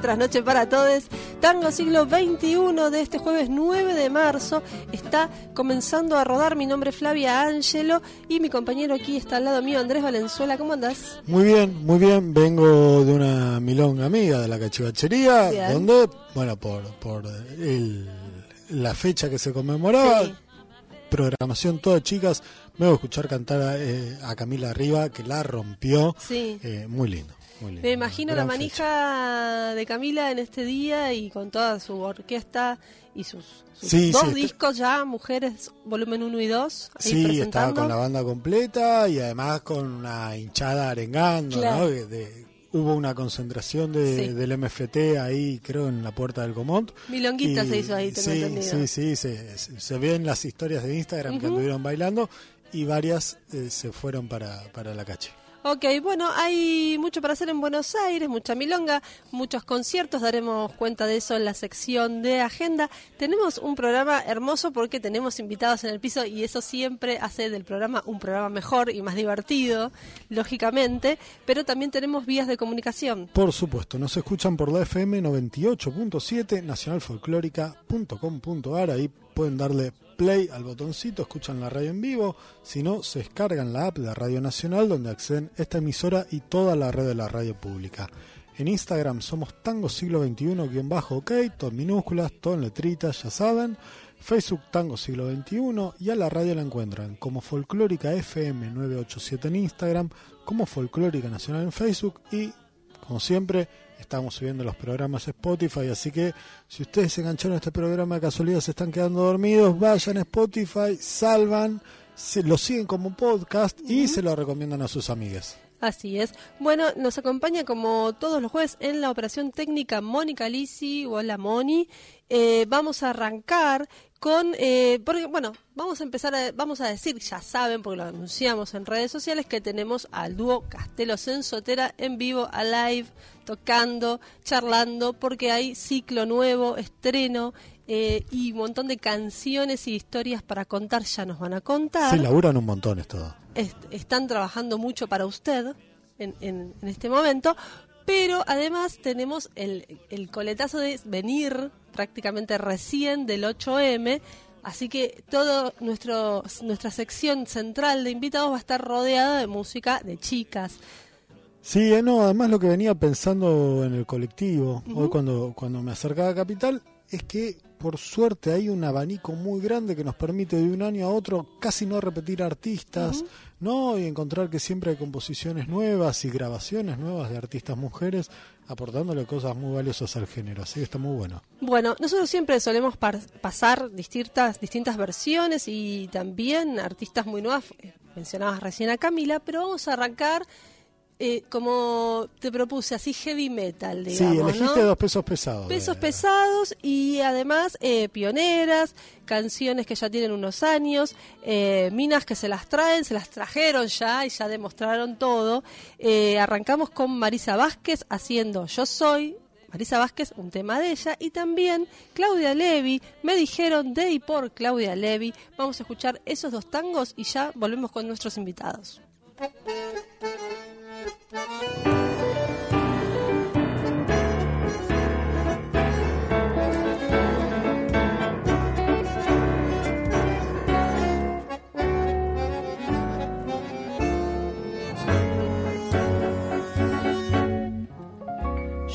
Trasnoches para todos. Tango siglo XXI de este jueves 9 de marzo está comenzando a rodar. Mi nombre es Flavia Angelo y mi compañero aquí está al lado mío, Andrés Valenzuela. ¿Cómo andás? Muy bien, muy bien. Vengo de una milonga amiga de la cachivachería, Bien. donde, bueno, por, por el- la fecha que se conmemoraba, Sí. programación toda chicas, me voy a escuchar cantar a, eh, a Camila Arriba, que la rompió. Sí. Eh, muy lindo, lindo. Me imagino la manija fecha. de Camila en este día y con toda su orquesta y sus, sus Sí, dos sí, está- discos ya, Mujeres, volumen 1 y 2. ahí Sí, estaba con la banda completa y además con una hinchada arengando, Claro. ¿no? De- de- hubo una concentración de, Sí. del MFT ahí, creo, en la puerta del Comont. Milonguita Y- se hizo ahí, tengo sí, entendido. Sí, sí, se, se- ven las historias de Instagram que Ujú. anduvieron bailando y varias eh, se fueron para, para la calle. Ok, bueno, hay mucho para hacer en Buenos Aires, mucha milonga, muchos conciertos, daremos cuenta de eso en la sección de agenda. Tenemos un programa hermoso porque tenemos invitados en el piso y eso siempre hace del programa un programa mejor y más divertido, lógicamente, pero también tenemos vías de comunicación. Por supuesto, nos escuchan por la FM 98.7, nacionalfolclórica.com.ar, ahí pueden darle play al botoncito, escuchan la radio en vivo, si no, se descargan la app de Radio Nacional donde acceden esta emisora y toda la red de la radio pública. En Instagram somos Tango Siglo XXI-OK, todo en minúsculas, todo en letritas, ya saben. Facebook Tango Siglo XXI y a la radio la encuentran como Folclórica FM 987 en Instagram, como Folclórica Nacional en Facebook y como siempre, estamos subiendo los programas a Spotify, así que si ustedes se engancharon a este programa de casualidad, se están quedando dormidos, vayan a Spotify, salvan, se lo siguen como podcast y se lo recomiendan a sus amigas. Así es. Bueno, nos acompaña como todos los jueves en la operación técnica Mónica Lisi. Hola Moni. Eh, vamos a arrancar con, eh, porque bueno, vamos a empezar, a, vamos a decir, ya saben, porque lo anunciamos en redes sociales, que tenemos al dúo Castelo Sensotera en vivo, a live, tocando, charlando, porque hay ciclo nuevo, estreno eh, y un montón de canciones y historias para contar, ya nos van a contar Sí, laburan un montón esto. est- están trabajando mucho para usted en, en- en este momento, pero además tenemos el, el coletazo de venir prácticamente recién del 8M, así que todo nuestro nuestra sección central de invitados va a estar rodeada de música de chicas. Sí, eh, no, además lo que venía pensando en el colectivo, hoy cuando, cuando me acercaba a Capital, es que por suerte hay un abanico muy grande que nos permite de un año a otro casi no repetir artistas, ¿no? Y encontrar que siempre hay composiciones nuevas y grabaciones nuevas de artistas mujeres aportándole cosas muy valiosas al género, así que está muy bueno. Bueno, nosotros siempre solemos pasar distintas, distintas versiones y también artistas muy nuevas. eh, Mencionabas recién a Camila, pero vamos a arrancar eh, como te propuse, así heavy metal, sí, digamos. elegiste ¿no? dos pesos pesados. Pesos de- pesados y además eh, pioneras, canciones que ya tienen unos años, eh, minas que se las traen, se las trajeron ya y ya demostraron todo. Eh, arrancamos con Marisa Vázquez haciendo Yo Soy, Marisa Vázquez, un tema de ella, y también Claudia Levi, me dijeron de y por Claudia Levi. Vamos a escuchar esos dos tangos y ya volvemos con nuestros invitados.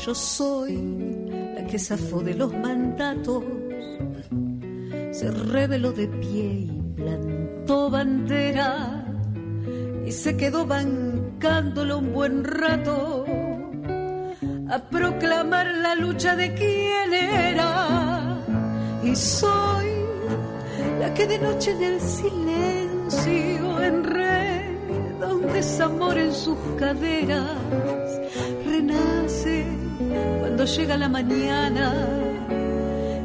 Yo soy la que zafó de los mandatos, se reveló de pie y plantó bandera y se quedó bancándolo un buen rato a proclamar la lucha de quién era. Y soy la que de noche en el silencio enreda un desamor en sus caderas, renace cuando llega la mañana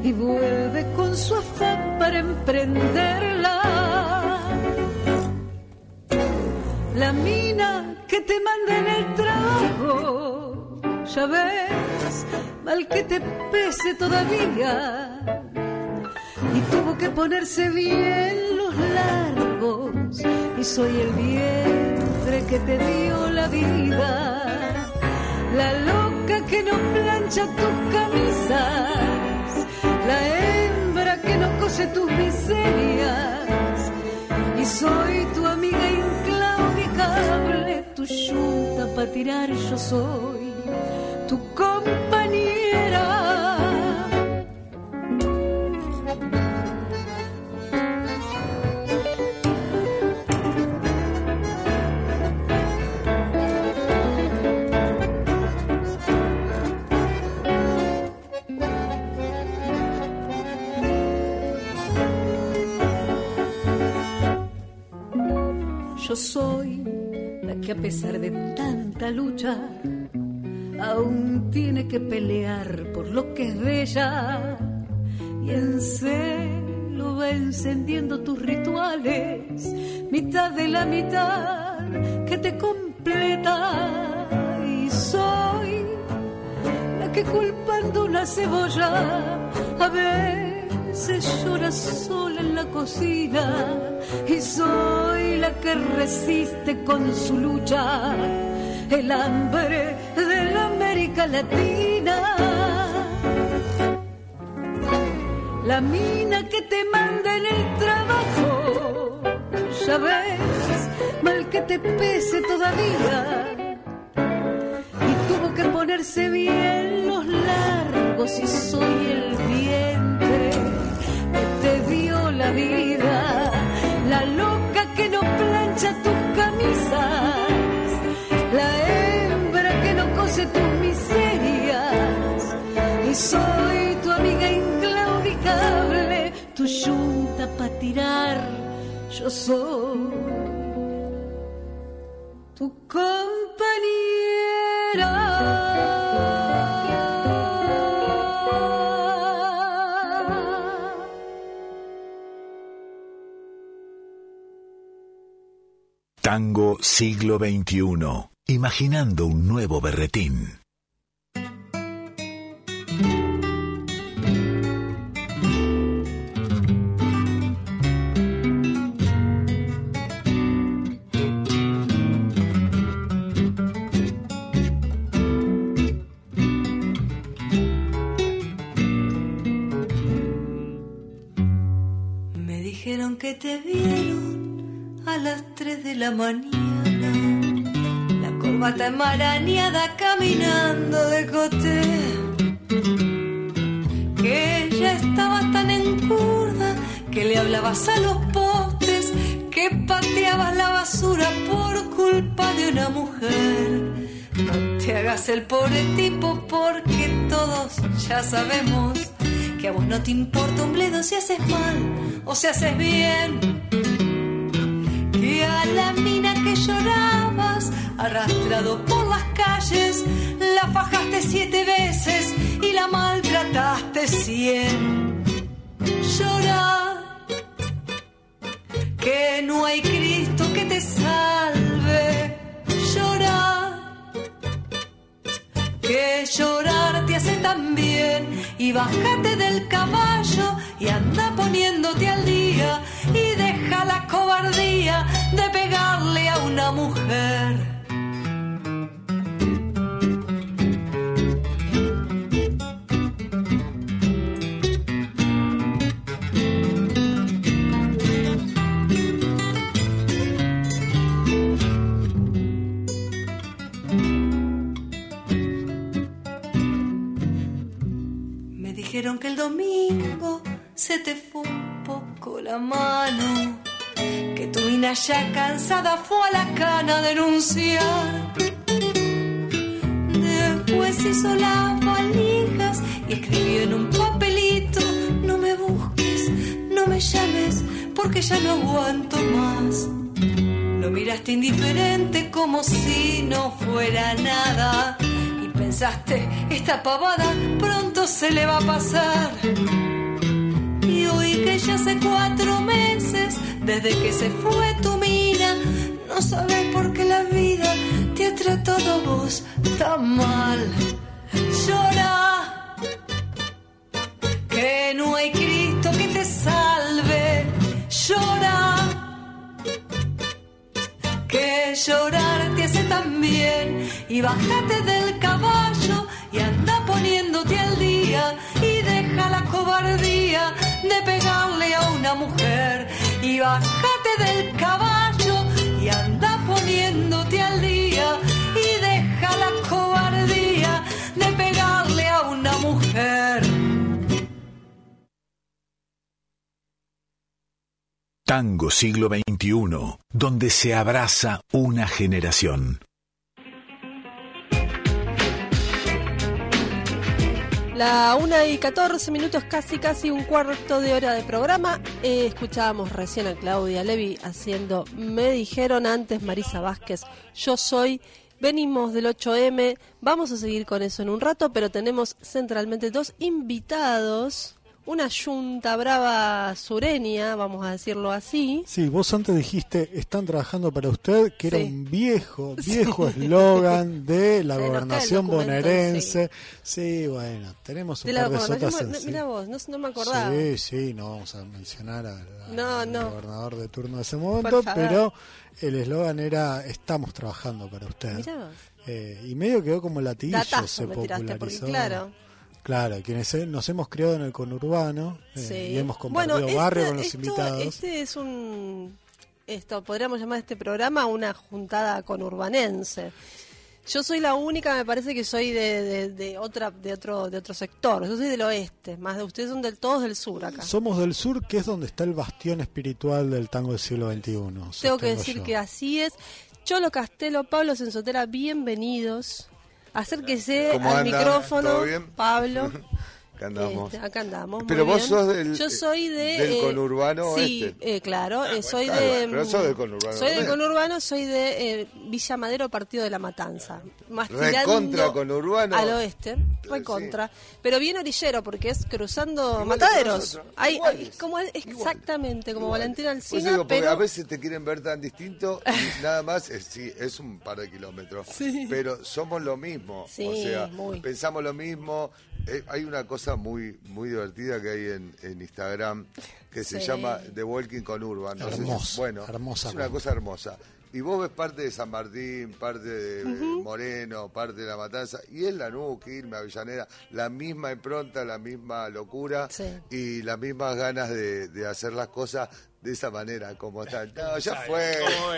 y vuelve con su afán para emprenderla. La mina que te manda en el trabajo, ya ves, mal que te pese todavía. Y tuvo que ponerse bien los largos, y soy el vientre que te dio la vida la loca que no plancha tus camisas, la hembra que no cose tus miserias. Y soy tu amiga tu yunta para tirar yo soy, tu compañera. Yo soy que a pesar de tanta lucha aún tiene que pelear por lo que es bella y en celo va encendiendo tus rituales, mitad de la mitad que te completa. Y soy la que culpando una cebolla a veces llora sola en la cocina y soy la que resiste con su lucha el hambre de la América Latina. La mina que te manda en el trabajo, ya ves, mal que te pese todavía. Y tuvo que ponerse bien los largos y soy el dio la loca que no plancha tus camisas, la hembra que no cose tus miserias. Y soy tu amiga inclaudicable, tu yunta para tirar, yo soy tu compañera. Tango siglo XXI. Imaginando un nuevo berretín. Me dijeron que te vieron las 3 de la mañana, la corbata enmarañada caminando de cote. Que ya estabas tan encurda que le hablabas a los postes, que pateabas la basura por culpa de una mujer. No te hagas el pobre tipo porque todos ya sabemos que a vos no te importa un bledo si haces mal o si haces bien. La mina que llorabas, arrastrado por las calles, la fajaste siete veces y la maltrataste cien. Llora, que no hay Cristo que te salve. Llora, que llorar te hace también y bájate del caballo y anda poniéndote al día y deja la cobardía de pegarle a una mujer. dijeron que el domingo se te fue un poco la mano, que tu mina ya cansada fue a la cana a denunciar. Después hizo las valijas y escribió en un papelito, no me busques, no me llames, porque ya no aguanto más. Lo miraste indiferente como si no fuera nada pensaste, esta pavada pronto se le va a pasar. Y hoy que ya hace cuatro meses desde que se fue tu mina, no sabes por qué la vida te ha tratado vos tan mal. Llora, que no hay Cristo que te salve. Llora, que llorar te hace tan bien y bájate del caballo y anda poniéndote al día y deja la cobardía de pegarle a una mujer y bájate del caballo y anda poniéndote al día y deja la cobardía de pegarle a una mujer. Tango siglo XXI, donde se abraza una generación. La una y 14 minutos, casi casi un cuarto de hora de programa. Eh, escuchábamos recién a Claudia Levi haciendo Me dijeron antes Marisa Vázquez, yo soy. Venimos del 8M, vamos a seguir con eso en un rato, pero tenemos centralmente dos invitados una yunta brava sureña, vamos a decirlo así. Sí, vos antes dijiste, están trabajando para usted, que era un viejo, viejo eslogan de la gobernación bonaerense. Sí. bueno, tenemos un par de sotas Mira vos, no, me acordaba. Sí, sí, no vamos a mencionar al, gobernador de turno de ese momento, pero el eslogan era, estamos trabajando para usted. Eh, y medio quedó como latillo, se popularizó. claro, Claro, quienes nos hemos criado en el conurbano eh, y hemos compartido barrio con los invitados. Este es un, esto podríamos llamar este programa una juntada conurbanense. Yo soy la única, me parece que soy de, otra, de otro, de otro sector. Yo soy del oeste, más de ustedes son del todos del sur acá. Somos del sur, que es donde está el bastión espiritual del tango del siglo XXI. Tengo que decir que así es. Cholo Castelo, Pablo Sensotera, bienvenidos. Acérquese al micrófono, Pablo. Acá andamos. Este, acá andamos. Pero vos sos del, Yo soy de, del eh, conurbano Sí, este. eh, claro. Eh, soy de. Pero sos del conurbano. Soy del conurbano, soy de Villa Madero, Partido de la Matanza. Más recontra conurbano. Al oeste, recontra. Pero bien orillero, porque es cruzando mataderos. Hay, como exactamente, como Valentina Alcina. Pues pero... A veces te quieren ver tan distinto y nada más, es, sí, es un par de kilómetros. Pero somos lo mismo. o sea, pensamos lo mismo. Hay una cosa muy muy divertida que hay en, en Instagram que se llama The Walking con Urban. bueno, hermosa, es una cosa hermosa. Y vos ves parte de San Martín, parte de Moreno, parte de La Matanza, y es Lanús, irme Avellaneda, la misma impronta, la misma locura y las mismas ganas de, de hacer las cosas de esa manera, como tal. No, ya fue.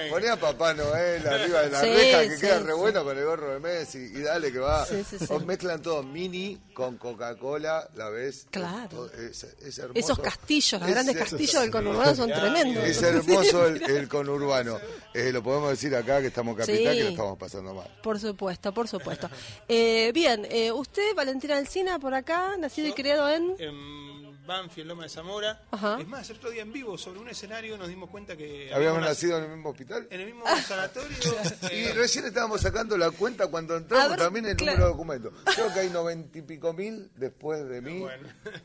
Ponía a Papá Noel arriba de la reja, que queda re bueno con el gorro de Messi, y dale que va. O mezclan todo mini con Coca-Cola, la ves. Claro. Es, hermoso. Esos castillos, los grandes castillos del conurbano son tremendos. Es hermoso el, conurbano. Eh, lo podemos decir acá que estamos capital, que lo estamos pasando mal. Por supuesto, por supuesto. Eh, bien, eh, usted, Valentina Alcina, por acá, nacido y criado en... Banfield, Loma de Zamora. Es más, el otro día en vivo, sobre un escenario, nos dimos cuenta que... ¿Habíamos nacido en el mismo hospital? En el mismo sanatorio. y eh, recién estábamos sacando la cuenta cuando entramos también el número de documentos. Creo que hay noventa y pico mil después de mí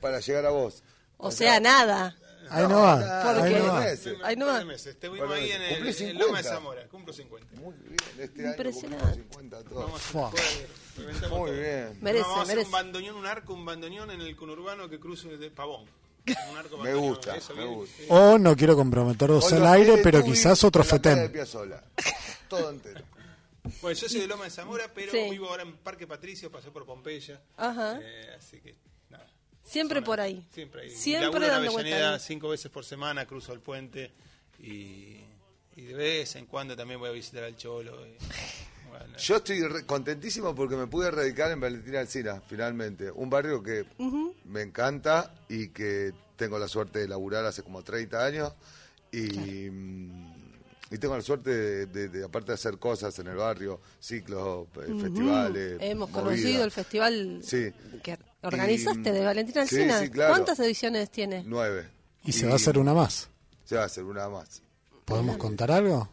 para llegar a vos. O, sea, nada. Ahí no va. ¿Por Ahí no va. Ahí no va. meses. Estuvimos ahí en, el, en Loma de 50. Zamora. Cumplo 50. Muy bien, este año Impresionante. cumplimos 50 todos. Vamos a Fua. hacer- reventamos Muy bien. Merece, vamos a hacer un bandoneón, un arco, un bandoneón en el conurbano que cruce de Pavón. Un arco Me bandoneón, gusta, eso me bien. gusta. Sí. O no quiero comprometerlos al aire, pero quizás otro. Piazzolla. Todo entero. Bueno, yo soy de Loma de Zamora, pero Sí. vivo ahora en Parque Patricio, pasé por Pompeya. Ajá. Eh, así que, Siempre por ahí. Siempre ahí. Siempre en Avellaneda ahí. cinco veces por semana, cruzo el puente y, y de vez en cuando también voy a visitar al Cholo. y, bueno, Yo estoy re- contentísimo porque me pude radicar en Valentina Alcina, finalmente. Un barrio que me encanta y que tengo la suerte de laburar hace como 30 años. Y, mm, y tengo la suerte de, de- de, aparte de hacer cosas en el barrio, ciclos, eh, festivales. Hemos movidas. conocido el festival Sí. que organizaste Y- de Valentina sí, Alcina. sí, claro. ¿Cuántas ediciones tiene? Nueve. Y se va a hacer una más. Se va a hacer una más. ¿Podemos contar algo?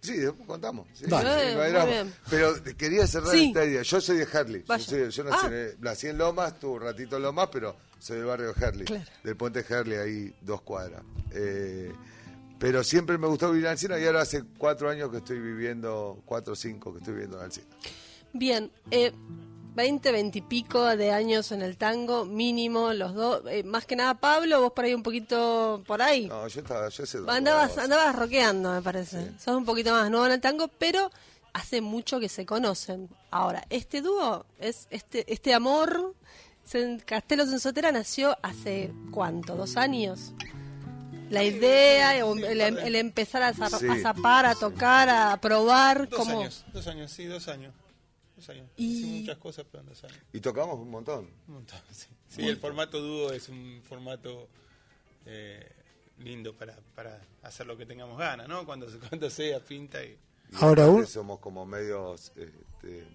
Sí, después contamos. sí, Dale. sí, no hay muy drama. bien. Pero quería cerrar Sí. esta idea. Yo soy de Herley. Yo, soy- yo nací, Ah. en, nací en Lomas, tuve un ratito en Lomas, pero soy del barrio de Herley. Claro. Del puente Herley, ahí dos cuadras. Eh, pero siempre me gustó vivir en Alcina y ahora hace cuatro años que estoy viviendo, cuatro o cinco que estoy viviendo en Alcina. Bien, eh, 20, 20 y pico de años en el tango, mínimo, los dos. eh, más que nada, Pablo, vos por ahí un poquito por ahí. No, yo estaba, yo sé andabas, andaba. andabas rockeando, me parece. Sos un poquito más nuevo en el tango, pero hace mucho que se conocen. Ahora, este dúo, es este, este amor, en Castelos en Sotera nació hace cuánto, dos años. La idea, el, el empezar a, zar- Sí. a zapar, a tocar, a probar, dos como años, dos años, sí, dos años. Años. Y- muchas cosas, pero en dos años. Y tocamos un montón. Un montón, sí. Sí, el formato dúo es un formato eh, lindo para, para hacer lo que tengamos ganas, ¿no? Cuando, cuando sea, pinta y... Y Ahora, un- somos como medios. este,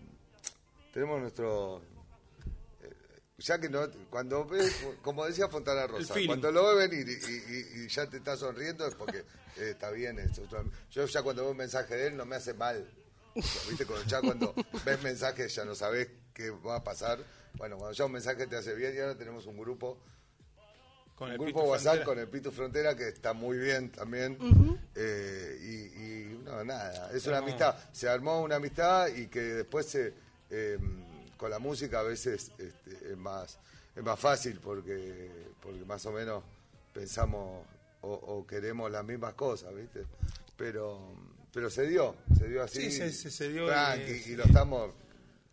tenemos nuestro. eh, Ya que no, cuando ves, como decía Fontana Rosa, cuando lo ves venir y, y- y ya te está sonriendo es porque eh, está bien. es otro- yo ya cuando veo un mensaje de él no me hace mal. ¿Viste? Cuando- ya cuando ves mensajes ya no sabes qué va a pasar. Bueno, cuando ya un mensaje te hace bien y ahora tenemos un grupo Con un el grupo Pitu WhatsApp Frontera. con el Pitu Frontera que está muy bien también. Eh, y, y no, nada, es una No. amistad. Se armó una amistad y que después se, eh, con la música a veces este, es, más, es más fácil porque, porque más o menos pensamos o, o queremos las mismas cosas, ¿viste? Pero, pero se dio, se dio así. Sí, se- se- se dio tranqui, y- y lo estamos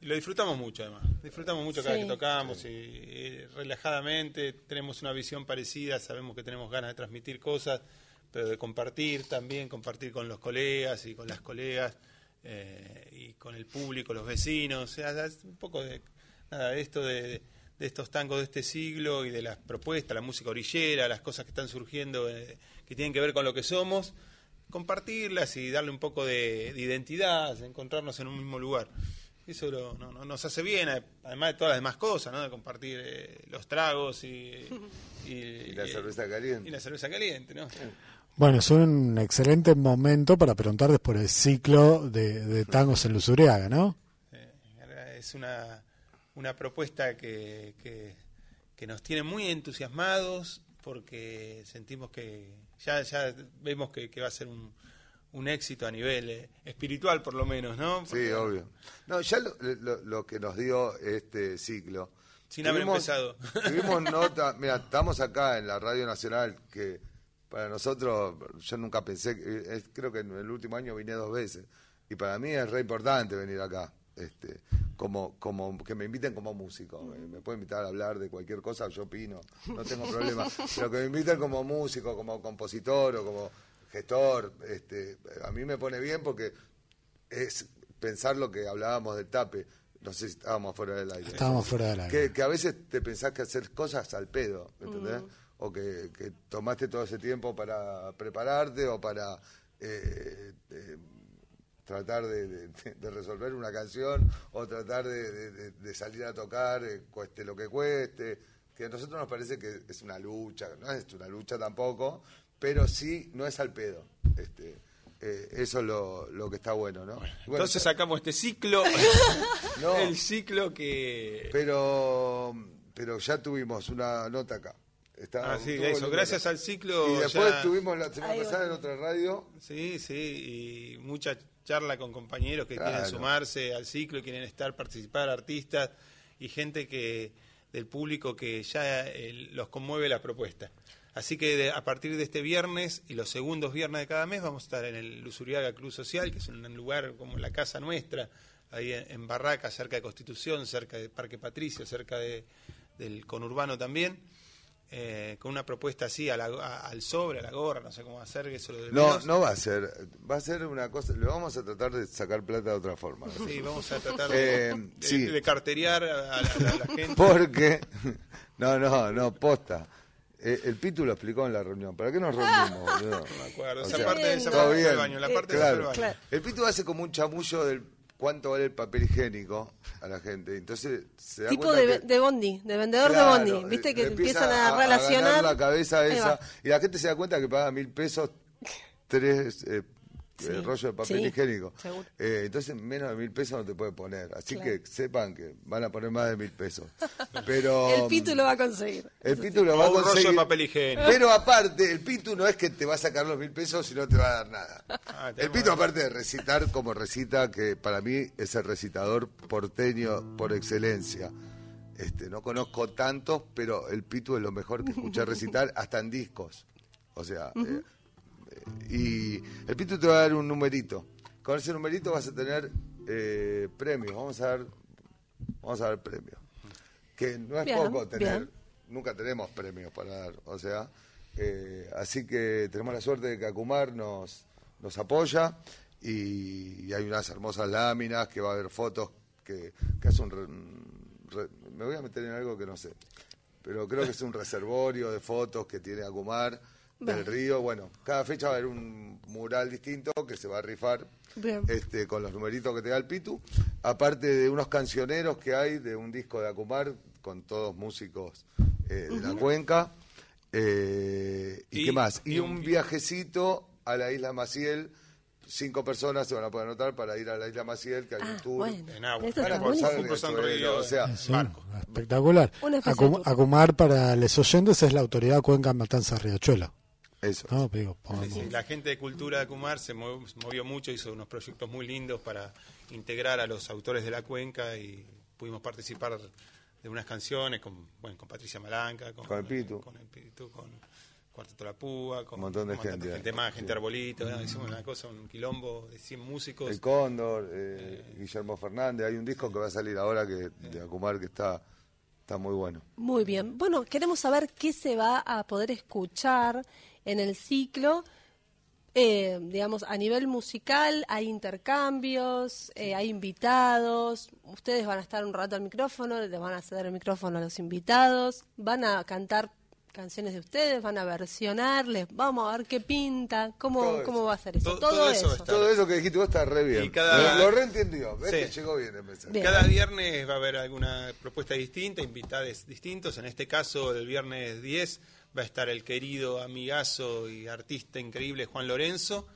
Y lo disfrutamos mucho, además. Disfrutamos mucho cada Sí. vez que tocamos y, y relajadamente tenemos una visión parecida, sabemos que tenemos ganas de transmitir cosas, pero de compartir también, compartir con los colegas y con las colegas eh, y con el público, los vecinos. O sea, es un poco de nada de esto de, de estos tangos de este siglo y de las propuestas, la música orillera, las cosas que están surgiendo eh, que tienen que ver con lo que somos compartirlas y darle un poco de, de identidad, encontrarnos en un mismo lugar. Eso lo- no- no- nos hace bien, además de todas las demás cosas, ¿no? De compartir eh, los tragos y, y, y la cerveza caliente. y la cerveza caliente, ¿no? Bueno, es un excelente momento para preguntar después del ciclo de, de tangos en Lusuriaga, ¿no? Es una, una propuesta que, que, que nos tiene muy entusiasmados porque sentimos que ya, ya vemos que, que va a ser un, un éxito a nivel eh, espiritual, por lo menos, ¿no? Sí, obvio. No, ya lo, lo- lo que nos dio este ciclo. Sin haber empezado. Tuvimos nota, mira, estamos acá en la Radio Nacional, que para nosotros, yo nunca pensé, que- es- creo que en el último año vine dos veces, y para mí es re importante venir acá. Este, como, como que me inviten como músico, me, me pueden invitar a hablar de cualquier cosa, yo opino, no tengo problema, pero que me inviten como músico, como compositor o como gestor, este, a mí me pone bien porque es pensar lo que hablábamos del tape. No sé si estábamos fuera del aire. Estábamos fuera del aire. Que, que a veces te pensás que hacer cosas al pedo, ¿entendés? O que, que tomaste todo ese tiempo para prepararte o para eh, eh, tratar de, de- de resolver una canción o tratar de, de- de- de salir a tocar, eh, cueste lo que cueste. Que a nosotros nos parece que es una lucha, no es una lucha tampoco, pero sí no es al pedo. Este, eh, eso es lo, lo que está bueno, ¿no? Bueno, Entonces sacamos este ciclo, No. el ciclo que... Pero, pero ya tuvimos una nota acá. Está Ah, sí, eso. lindo. Gracias al ciclo. Y después ya- estuvimos la semana pasada en otra radio. Sí, sí, y mucha charla con compañeros que Claro. quieren sumarse al ciclo, quieren estar, participar, artistas y gente que del público que ya eh, los conmueve la propuesta. Así que de- a partir de este viernes y los segundos viernes de cada mes vamos a estar en el Lusuriaga Club Social, que es un lugar como la casa nuestra, ahí en, en Barraca, cerca de Constitución, cerca de Parque Patricio, cerca de, del conurbano también. Eh, con una propuesta así a la- a- al sobre, a la gorra, no sé cómo va a ser, que eso lo de No, no va a ser. Va a ser una cosa. Le vamos a tratar de sacar plata de otra forma. Sí, vamos a tratar de, Eh, de- sí. de carterear a la, a la gente. Porque. No, no, no, posta. Eh, el Pitu lo explicó en la reunión. ¿Para qué nos reunimos, boludo? No me acuerdo. O Esa sea, parte, esa parte fue bien. el baño, la parte Claro. fue el baño. Claro. El Pitu hace como un chamullo del cuánto vale el papel higiénico a la gente. Entonces se da Tipo de, que- de bondi, de vendedor Claro, de bondi. Viste le que empieza empiezan a, relacionar. la cabeza esa y la gente se da cuenta que paga mil pesos tres eh, Sí, eh, rollos de papel sí, higiénico. seguro. Eh, entonces menos de mil pesos no te puede poner. Así Claro. que sepan que van a poner más de mil pesos. Pero El Pitu lo va a conseguir. el Pitu lo va a un rollo conseguir. de papel higiénico. Pero aparte, el Pitu no es que te va a sacar los mil pesos y no te va a dar nada. Ah, el Pitu, aparte de recitar como recita, que para mí es el recitador porteño por excelencia. Este, no conozco tantos, pero el Pitu es lo mejor que escuché recitar, hasta en discos. O sea, eh, y el Pitu te va a dar un numerito. Con ese numerito vas a tener eh, premios. Vamos a dar, vamos a dar premios. Que no es Bien, poco tener, bien. nunca tenemos premios para dar. O sea, eh, así que tenemos la suerte de que Acumar nos, nos apoya y, y hay unas hermosas láminas que va a haber fotos que, que hace un... re- re- me voy a meter en algo que no sé. Pero creo que es un reservorio de fotos que tiene Acumar del río. Bueno, cada fecha va a haber un mural distinto que se va a rifar Bien. este, con los numeritos que te da el Pitu. Aparte de unos cancioneros que hay de un disco de Acumar con todos músicos eh, de la cuenca. Eh, ¿Y, Y- qué más? Y, y un un- viajecito a la isla Maciel. Cinco personas se van a poder anotar para ir a la isla Maciel, que hay un Ah, tour. bueno. En agua. Van a río. o sea, Sí, Barco. espectacular. Acum-. Acumar para los oyentes es la autoridad Cuenca Matanza Riachuelo. Eso. No, podemos- Sí, la gente de Cultura de Acumar se movió, movió mucho, hizo unos proyectos muy lindos para integrar a los autores de la cuenca y pudimos participar de unas canciones con, bueno, con Patricia Malanca, con, Con el Pitu. con, el Pitu, con Cuarteto La Púa, con Un montón de gente. más, gente Sí. arbolito, ¿no? hicimos una cosa, un quilombo de 100 músicos. El Cóndor, eh, Guillermo Fernández. Hay un disco que va a salir ahora que de Acumar que está, está muy bueno. Muy bien. Bueno, queremos saber qué se va a poder escuchar en el ciclo. Eh, digamos, a nivel musical hay intercambios, eh, hay invitados, ustedes van a estar un rato al micrófono, le van a ceder el micrófono a los invitados, van a cantar canciones de ustedes, van a versionarles, vamos a ver qué pinta, cómo, Todo cómo eso. va a ser eso. Todo- Todo, todo eso. Todo eso que dijiste vos está re bien. Y cada- Lo, lo reentendió. Ves Sí. que llegó bien el mensaje. Bien. Cada viernes va a haber alguna propuesta distinta, invitados distintos. En este caso, el viernes 10 va a estar el querido amigazo y artista increíble Juan Lorenzo,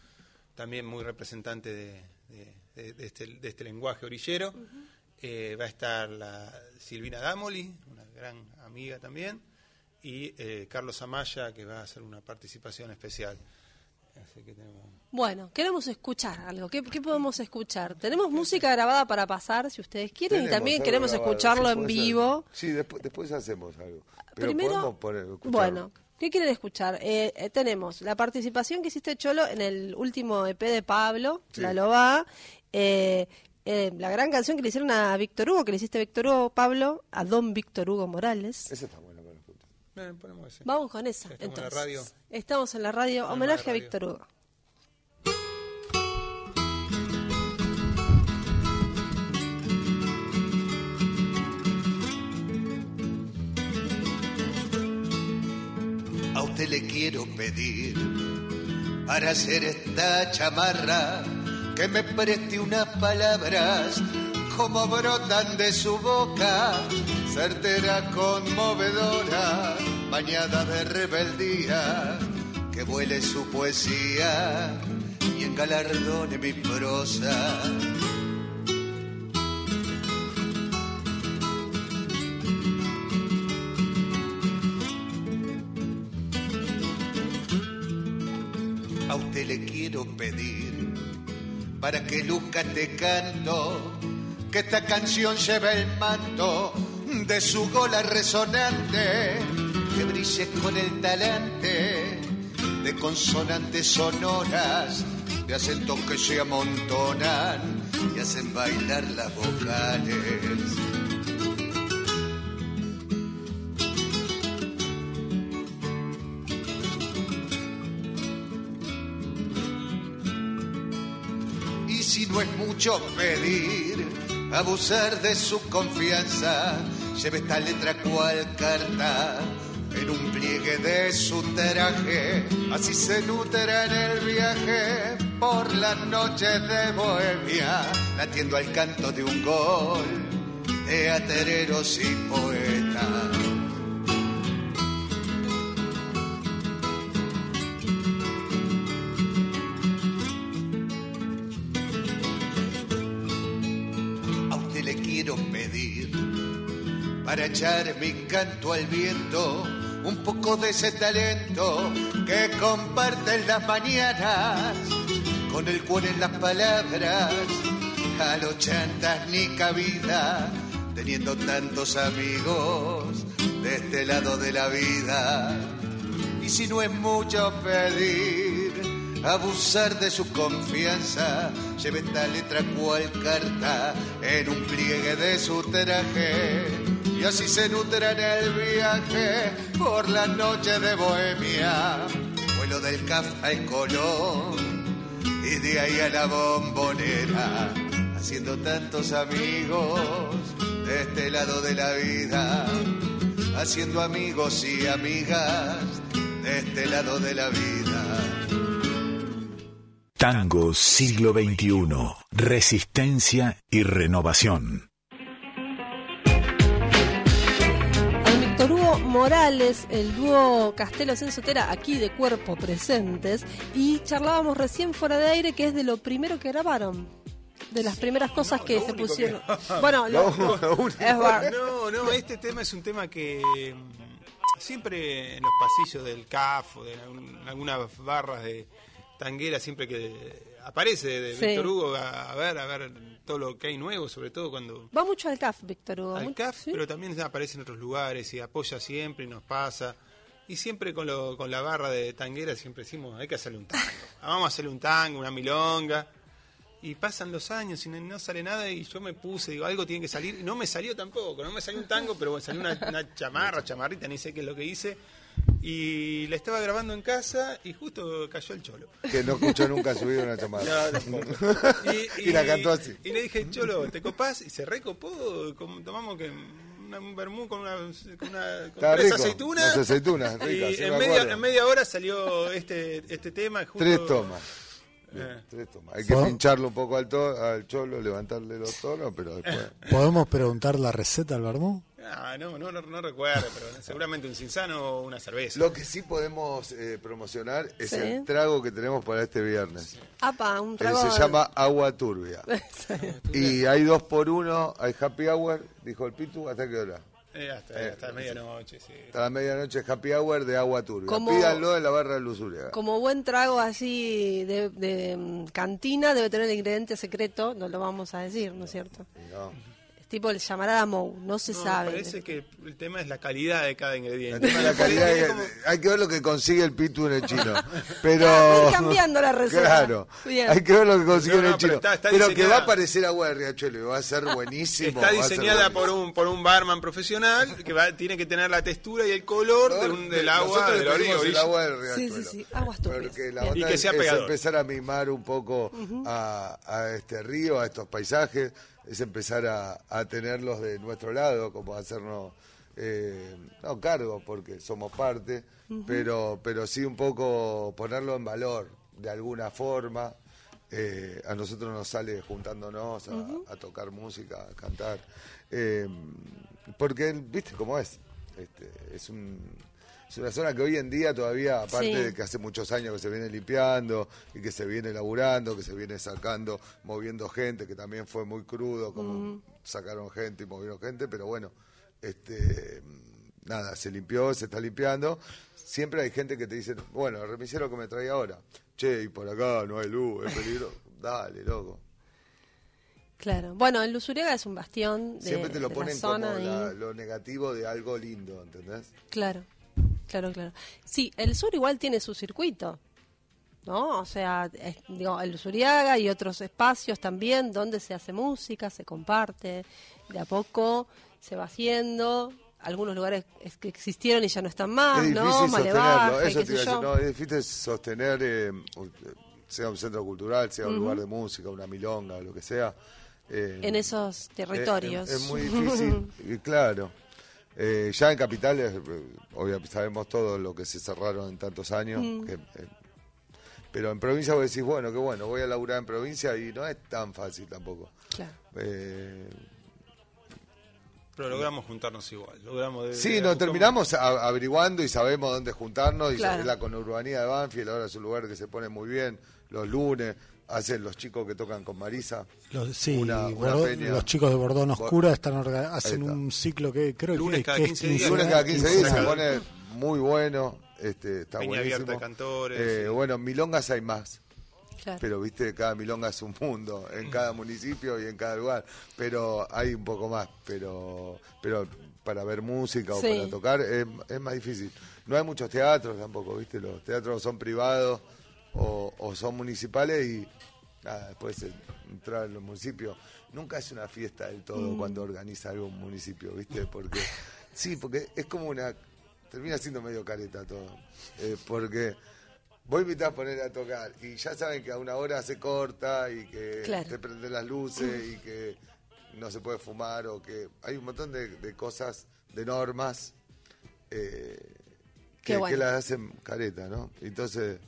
también muy representante de, de- de- de este, de este lenguaje orillero. Eh, va a estar la Silvina Damoli, una gran amiga también, y eh, Carlos Amaya, que va a hacer una participación especial. Así que tenemos... Bueno, queremos escuchar algo. ¿Qué, qué podemos escuchar? Tenemos música grabada para pasar, si ustedes quieren, y también queremos grabado, escucharlo sí, en vivo. Sí, después, después hacemos algo. Pero Primero, podemos poner, bueno, ¿qué quieren escuchar? Eh, eh, tenemos la participación que hiciste Cholo en el último EP de Pablo, Sí. La Loba, eh, eh, la gran canción que le hicieron a Víctor Hugo, que le hiciste a Víctor Hugo Pablo, a don Víctor Hugo Morales. Ese está bueno. Eh, ponemos ese. Vamos con esa. Estamos en la entonces. radio. Estamos en la radio. En Homenaje la a. Víctor Hugo. A usted le quiero pedir para hacer esta chamarra que me preste unas palabras como brotan de su boca, certera conmovedora, bañada de rebeldía, que vuele su poesía y engalardone mi prosa. A usted le quiero pedir para que Lucas te canto que esta canción lleve el manto de su gola resonante, que brille con el talante de consonantes sonoras, de acentos que se amontonan y hacen bailar las vocales. Y si no es mucho pedir, abusar de su confianza, lleve esta letra cual carta en un pliegue de su traje, así se nutra en el viaje por las noches de Bohemia, latiendo al canto de un gol de atereros y poetas. Echar mi canto al viento, un poco de ese talento que comparte en las mañanas, con el cuore en las palabras, a los chantas ni cabida, teniendo tantos amigos de este lado de la vida. Y si no es mucho pedir, abusar de su confianza, lleve esta letra cual carta en un pliegue de su traje y así se nutra en el viaje por la noche de Bohemia. Vuelo del CAF al Colón y de ahí a la bombonera, haciendo tantos amigos de este lado de la vida, haciendo amigos y amigas de este lado de la vida. Tango siglo XXI. Resistencia y renovación. Víctor Hugo Morales, el dúo Castelo Sotera, aquí de cuerpo presentes, y charlábamos recién fuera de aire que es de lo primero que grabaron. De las primeras cosas que se pusieron. Bueno, lo- es. No, no, este tema es un tema que mm, siempre en los pasillos del CAF o de algunas barras de tanguera, siempre que aparece de Sí. Víctor Hugo a, a ver, a ver todo lo que hay nuevo, sobre todo cuando Va mucho al CAF, Víctor Hugo. al CAF, ¿sí? pero también aparece en otros lugares y apoya siempre y nos pasa. Y siempre con, lo, con la barra de tanguera siempre decimos, hay que hacerle un tango. Vamos a hacerle un tango, una milonga. Y pasan los años y no, no sale nada y yo me puse, digo, algo tiene que salir. Y no me salió tampoco, no me salió un tango, pero bueno, salió una, una chamarra, chamarrita, ni sé qué es lo que hice. Y la estaba grabando en casa y justo cayó el cholo. Que no escuchó nunca subir una. No, tampoco. Y la cantó así. Y le dije, Cholo, ¿te copás? Y se recopó, como tomamos que una- un vermú con una, con una con tres rico, aceitunas. unas aceitunas ricas, y en me media, en media hora salió este, este tema. Justo, Tres tomas. Bien, Eh. tres tomas. Hay que ¿Puedo? pincharlo un poco al, to- al cholo, levantarle los tonos, pero después. ¿Podemos preguntar la receta al Bermú? Ah, no, no, no, no recuerdo, pero seguramente un cinzano o una cerveza. Lo que sí podemos eh, promocionar es Sí. el trago que tenemos para este viernes. Apa, un Eh, trago. se llama agua turbia. y hay dos por uno, hay happy hour, dijo el Pitu, ¿hasta qué hora? Eh, hasta Eh, hasta medianoche, sí. Hasta la medianoche happy hour de agua turbia. Como- Pídanlo en la barra de Luzuria. Como buen trago así de, de, mm, cantina, debe tener el ingrediente secreto, no lo vamos a decir, ¿no es cierto? No. Tipo el llamarada Mou, no se No, sabe. Parece que el tema es la calidad de cada El ingrediente. tema de la calidad, como- hay que ver lo que consigue el Pitu en el chino. Pero. Ah, ir cambiando la receta. Claro. Bien. Hay que ver lo que consigue No, en el pero chino. está- está pero que va a parecer agua de riachuelo y va a ser buenísimo. Está diseñada por un por un barman profesional que va, tiene que tener la textura y el color de un- del agua de el agua del Sí, riachuelo. sí, sí, aguas turbias. Y que sea es pegador. empezar a mimar un poco a, a este río, a estos paisajes, es empezar a, a tenerlos de nuestro lado, como hacernos, eh, no cargo, porque somos parte, pero, pero sí un poco ponerlo en valor de alguna forma. Eh, a nosotros nos sale juntándonos a, a tocar música, a cantar. Eh, porque, viste cómo es. Este, es un, es una zona que hoy en día todavía, aparte Sí. de que hace muchos años que se viene limpiando y que se viene laburando, que se viene sacando, moviendo gente, que también fue muy crudo, como sacaron gente y movieron gente, pero bueno, este nada, se limpió, se está limpiando. Siempre hay gente que te dice, bueno, el remisero que me trae ahora. che, y por acá no hay luz, es peligro. Dale, loco. Claro. Bueno, el Lusuriaga es un bastión de, Siempre te lo de ponen la zona como la- lo negativo de algo lindo, ¿entendés? Claro, claro, claro. Sí, el sur igual tiene su circuito, ¿no? O sea, es- digo, el Usuriaga y otros espacios también donde se hace música, se comparte, de a poco se va haciendo. Algunos lugares es que existieron y ya no están más, es ¿no? difícil Malevaje, sostenerlo, eso qué te iba a sé decir, yo. no, es difícil sostener, eh, sea un centro cultural, sea un lugar de música, una milonga, lo que sea. eh, En esos territorios. Es, es muy difícil, y claro. Eh, ya en capitales, eh, obviamente sabemos todo lo que se cerraron en tantos años. Mm. que, eh, pero en provincia vos decís, bueno, qué bueno, voy a laburar en provincia y no es tan fácil tampoco. Claro. Eh, Pero logramos juntarnos igual. Logramos de- Sí, de- nos terminamos a- averiguando y sabemos dónde juntarnos. Y Claro. es la conurbanía de Banfield, ahora es un lugar que se pone muy bien. Los lunes hacen los chicos que tocan con Marisa. Los, sí, Una- peña. los chicos de Bordón Oscura están orga- hacen está. un ciclo que creo Lunes que, cada que es 15 días. Lunes cada 15 días se pone muy bueno. Este, está Peña buenísimo. abierta de cantores, Eh, sí. Bueno, milongas hay más. Claro. Pero viste, cada milonga es un mundo en cada municipio y en cada lugar. Pero hay un poco más. Pero pero para ver música o Sí. para tocar es, es más difícil. No hay muchos teatros tampoco, viste. Los teatros son privados o, o son municipales y nada, después entrar en los municipios. Nunca es una fiesta del todo cuando organiza algo un municipio, viste. Porque sí, porque es como una. Termina siendo medio careta todo. Eh, porque. Vos invitás a poner a tocar y ya saben que a una hora se corta y que Claro. te prenden las luces y que no se puede fumar o que hay un montón de, de cosas, de normas eh, Qué que, bueno. que las hacen careta, ¿no? Entonces,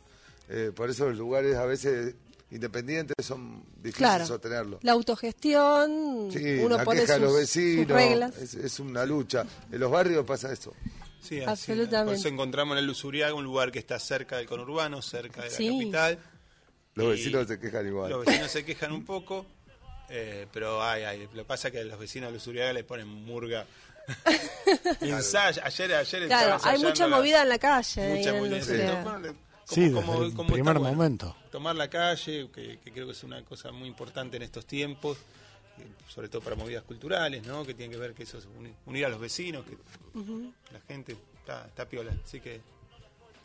eh, por eso los lugares a veces independientes son difíciles Claro. sostenerlo. La autogestión, Sí, uno la pone queja de sus, los sus vecinos, reglas. es, es una lucha. En los barrios pasa eso. Sí, así, Absolutamente. Por eso encontramos en el Lusuriaga un lugar que está cerca del conurbano, cerca de la Sí. capital. Los vecinos se quejan igual. Los vecinos se quejan un poco, eh, pero ay, ay, lo que pasa es que a los vecinos de Lusuriaga le ponen murga. Ensaya, ayer, ayer Claro, hay mucha la- movida en la calle. mucha en movida. Como- Sí, como- el como primer bueno. momento. Tomar la calle, que, que creo que es una cosa muy importante en estos tiempos, eh, sobre todo para movidas culturales, ¿no? Que tienen que ver que eso es uni- unir a los vecinos, que la gente está, está piola. Así que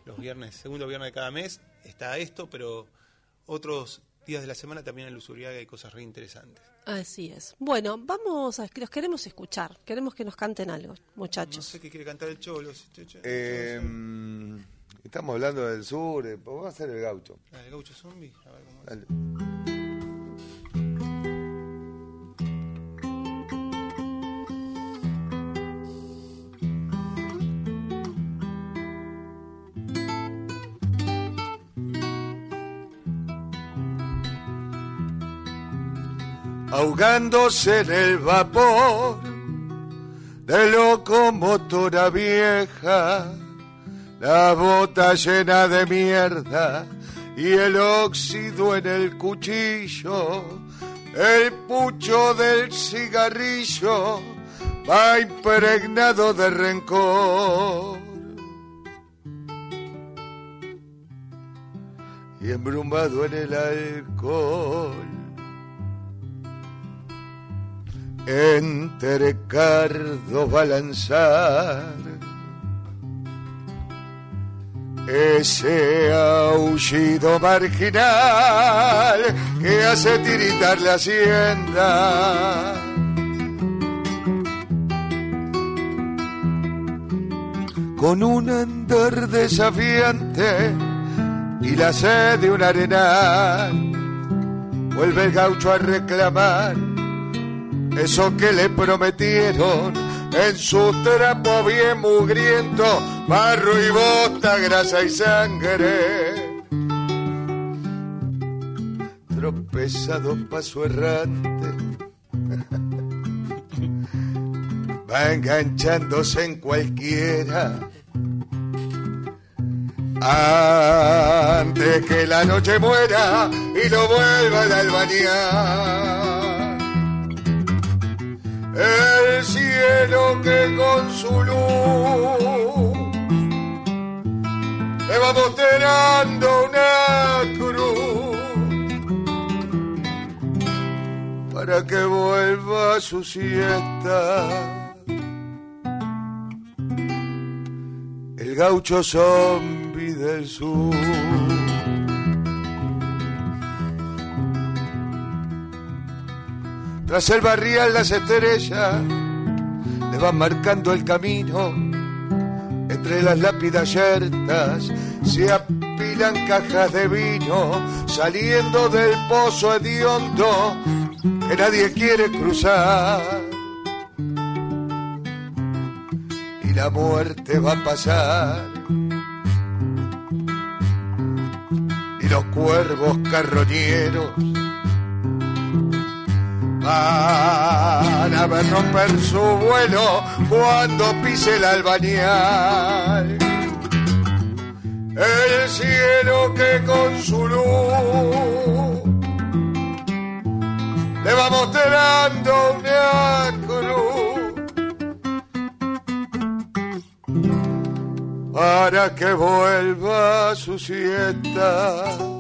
los viernes, segundo viernes de cada mes, está esto, pero otros días de la semana también en Lusuriaga hay cosas re interesantes. Así es. Bueno, vamos a los queremos escuchar. Queremos que nos canten algo, No muchachos. sé qué quiere cantar el Cholo. Eh, estamos hablando del sur, eh, vamos a hacer el gaucho. Ah, el gaucho zombie. A ver cómo es. Dale. ahogándose en el vapor de locomotora vieja, la bota llena de mierda y el óxido en el cuchillo, el pucho del cigarrillo va impregnado de rencor. Y embrumado en el alcohol entre cardos balanzar ese aullido marginal que hace tiritar la hacienda. Con un andar desafiante y la sed de un arenal, vuelve el gaucho a reclamar eso que le prometieron en su trapo bien mugriento, barro y bota, grasa y sangre. Tropezado paso errante, va enganchándose en cualquiera. Antes que la noche muera y lo vuelva a albañar el cielo que con su luz le va mostrando una cruz para que vuelva a su siesta. El gaucho zombie del sur. Tras el barrial las estrellas le van marcando el camino. Entre las lápidas yertas se apilan cajas de vino saliendo del pozo hediondo que nadie quiere cruzar. Y la muerte va a pasar. Y los cuervos carroñeros van a romper su vuelo cuando pise el albañal. El cielo que con su luz le va mostrando una cruz para que vuelva a su siesta.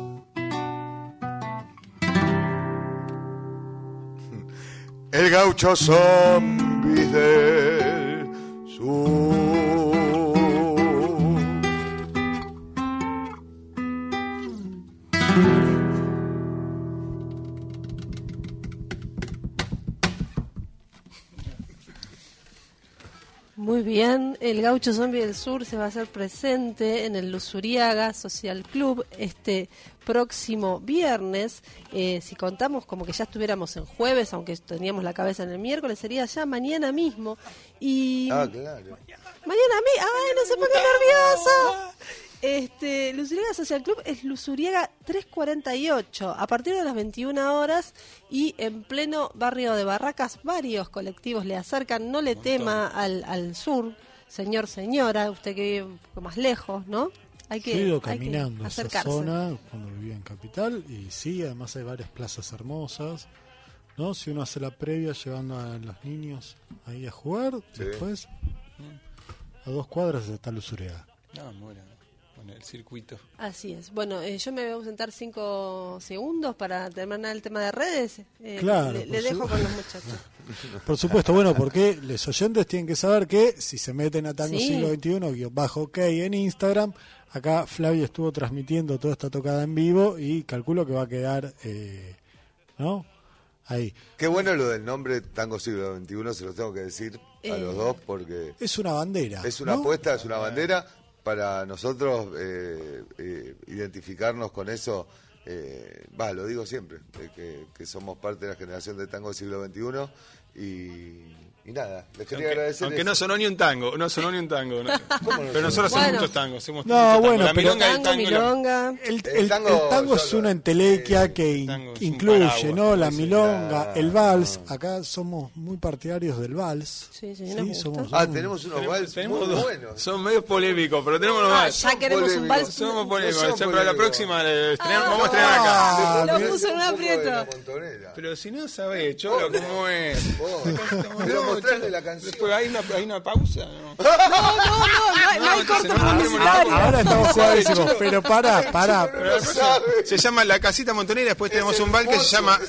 El gaucho zombie del sur. Muy bien, el gaucho zombie del sur se va a hacer presente en el Lusuriaga Social Club este próximo viernes. Eh, si contamos como que ya estuviéramos en jueves, aunque teníamos la cabeza en el miércoles, sería ya mañana mismo. Y Ah, claro. mañana a mí, ay, no se ponga nervioso. Este, Lusuriaga Social Club es Lusuriaga 348, a partir de las 21 horas y en pleno barrio de Barracas, varios colectivos le acercan, no le tema al, al sur, señor, señora, usted que vive un poco más lejos, ¿no? Hay que, Yo he ido hay que caminando esa zona cuando vivía en Capital y sí, además hay varias plazas hermosas. ¿no? Si uno hace la previa llevando a los niños ahí a jugar, Sí. después a dos cuadras está Lusurea. No, bueno, el circuito. Así es. Bueno, eh, yo me voy a ausentar cinco segundos para terminar el tema de redes. Eh, Claro, le, dejo su- con los muchachos. Por supuesto, bueno, porque los oyentes tienen que saber que si se meten a Tango Sí. Siglo XXI, bajo OK en Instagram, acá Flavio estuvo transmitiendo toda esta tocada en vivo y calculo que va a quedar, eh, ¿no? Ahí. Qué bueno lo del nombre Tango Siglo XXI, se los tengo que decir a Eh. los dos porque Es una bandera. es una ¿no? apuesta, es una bandera para nosotros eh, eh, identificarnos con eso. eh, Va, lo digo siempre, eh, que, que somos parte de la generación de Tango Siglo XXI y, y nada, les quería Aunque, agradecer. aunque eso. no sonó ni un tango, no sonó ni un tango. no. Pero nosotros hacemos Bueno. muchos tangos. Hacemos No, bueno, la pero- milonga, el Tango, milonga. El, El el- tango el tango es una entelequia eh, que in- incluye, paraguas, ¿no? La milonga, el vals. Acá somos muy partidarios del vals. Sí, sí, gusta. somos, Ah, tenemos unos Tenemos- vals tenemos muy dos. buenos. Son medios polémicos, pero tenemos unos Ah, vals. ya queremos un vals. Somos polémicos. No ya para la próxima estrenamos- Ah, vamos a estrenar acá. Ah, Lo bien. puso en un aprieto. Pero si no sabés, cholo, cómo es. Mostrarle la canción. Después hay una, hay una pausa. ¿no? No, no, no, no, hay- no hay No, corte no, no, no, publicitario. Ahora estamos pero para, para. Pero no sabe. Se llama La Casita Montonera, después Es tenemos un bar que se llama.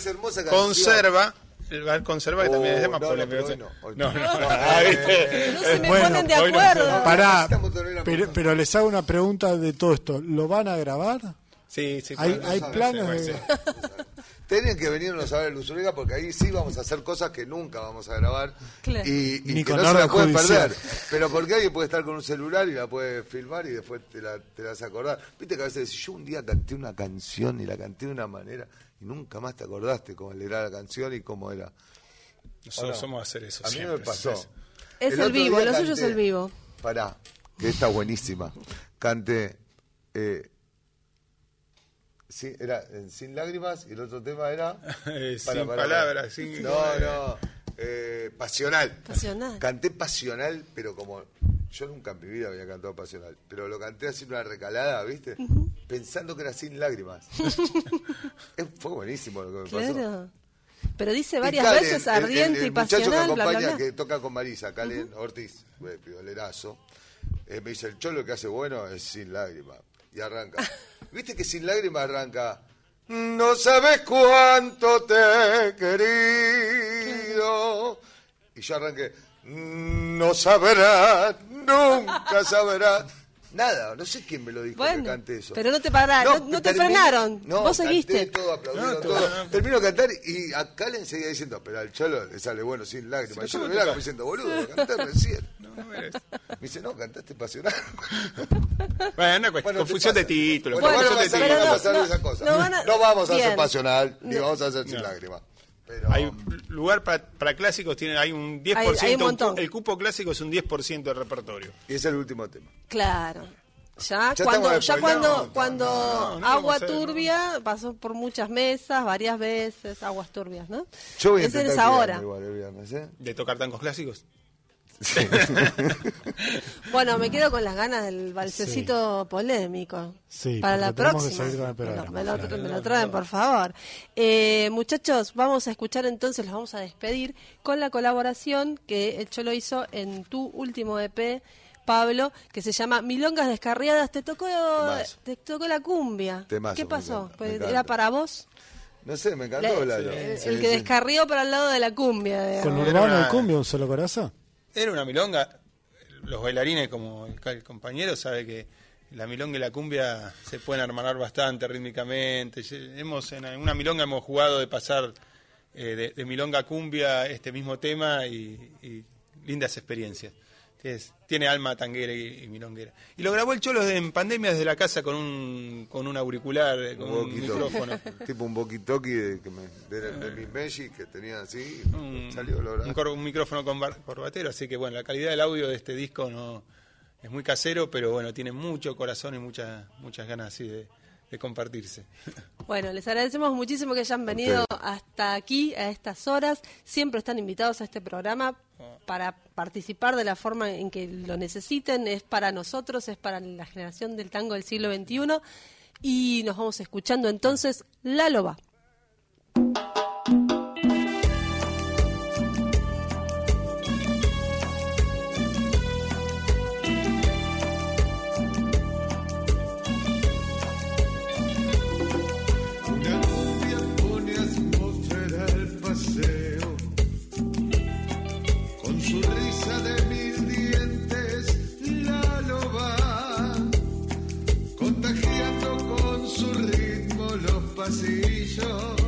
Conserva. El bar Conserva que también Oh, más no, no, hoy no, hoy No, no. no, ah. No se me Bueno, ponen de acuerdo. Pará, pero, pero les hago una pregunta de todo esto. ¿Lo van a grabar? Sí, sí. ¿Hay, hay planes de...? Tienen que venirnos a ver el Usurega porque ahí sí vamos a hacer cosas que nunca vamos a grabar Claro. y, y Ni que no se la pueden perder. Pero porque alguien puede estar con un celular y la puede filmar y después te la, te la vas a acordar. Viste que a veces decís, yo un día canté una canción y la canté de una manera y nunca más te acordaste cómo era la canción y cómo era. Nosotros no? somos a hacer eso A mí siempre, me pasó. Es el vivo, lo suyo es el vivo. Pará, que está buenísima. Canté. Eh, sí, era en Sin Lágrimas y el otro tema era. Eh, sin palabras, pará. sin... No, no. eh, pasional. Pasional. Canté pasional, pero como. Yo nunca en mi vida había cantado pasional. Pero lo canté así una recalada, ¿viste? Pensando que era sin lágrimas. Fue buenísimo lo que me pasó. Claro. Pero dice varias Calen, veces el- el- ardiente el y muchacho que pasional, bla, bla, acompaña, bla. que toca con Marisa, Calen Ortiz, eh, piolerazo, eh, me dice, el cholo que hace bueno es sin lágrimas. Y arranca. ¿Viste que sin lágrimas arranca? No sabes cuánto te he querido. Y yo arranqué, no sabrás, nunca sabrás. Nada, no sé quién me lo dijo Bueno, que cante eso. pero no te pararon, no te frenaron, No, vos seguiste. todo, aplaudieron No, todo. no. Termino de cantar y acá le seguía diciendo, pero al cholo le sale bueno sin lágrimas. Yo me miraba diciendo, boludo, canté recién. Me dice, no, cantaste pasional. Bueno, una cuestión, Bueno, confusión de títulos. Bueno, Bueno, van a confusión pasar, de pero van a no, títulos. pasar no, esas cosas. no No vamos a hacer pasional, ni No. vamos a hacer sin No. lágrimas. Pero, Hay lugar para, para clásicos, tiene, hay un 10%. Hay- hay un cu- montón. el cupo clásico es un 10% del repertorio. y es el último tema. Claro. Ya, Ya cuando, ya cuando, No, cuando no, no, no agua turbia pasó por muchas mesas, varias veces, aguas turbias, ¿no? Yo voy a Ese intentar es ahora. igual el viernes, ¿eh? ¿De tocar tangos clásicos? Bueno, me quedo con las ganas del balsecito polémico. Sí, para la próxima. el Me lo- me, traen, por favor. Eh, muchachos, vamos a escuchar entonces, los vamos a despedir con la colaboración que el Cholo hizo en tu último EP. Pablo, que se llama Milongas Descarriadas, te tocó, Temazo. te tocó la cumbia. Temazo, ¿Qué me pasó? encanta, Pues, me ¿Era para vos? No sé, me La- encantó el, Sí, el que sí. descarrió para el lado de la cumbia. digamos. Con Urbano y Cumbia, un solo corazón. Era una milonga. Los bailarines, como el, compañero, sabe que la milonga y la cumbia se pueden armar bastante rítmicamente. Hemos, en una milonga hemos jugado de pasar eh, de, milonga a cumbia este mismo tema y lindas experiencias. Es- tiene alma tanguera y, y milonguera. Y lo grabó el Cholo en pandemia desde la casa con un, con un auricular, eh, con un walkie-talkie. micrófono. tipo un boquitoqui de, que me- de, de mis Messi que tenía así. un, salió, lo un cor- un micrófono con bar- corbatero, así que bueno, la calidad del audio de este disco no es muy casero, pero bueno, tiene mucho corazón y muchas muchas ganas así de, de compartirse. Bueno, les agradecemos muchísimo que hayan venido hasta aquí a estas horas. Siempre están invitados a este programa para participar de la forma en que lo necesiten. Es para nosotros, es para la generación del tango del siglo XXI. Y nos vamos escuchando entonces La Loba. Los pasillos,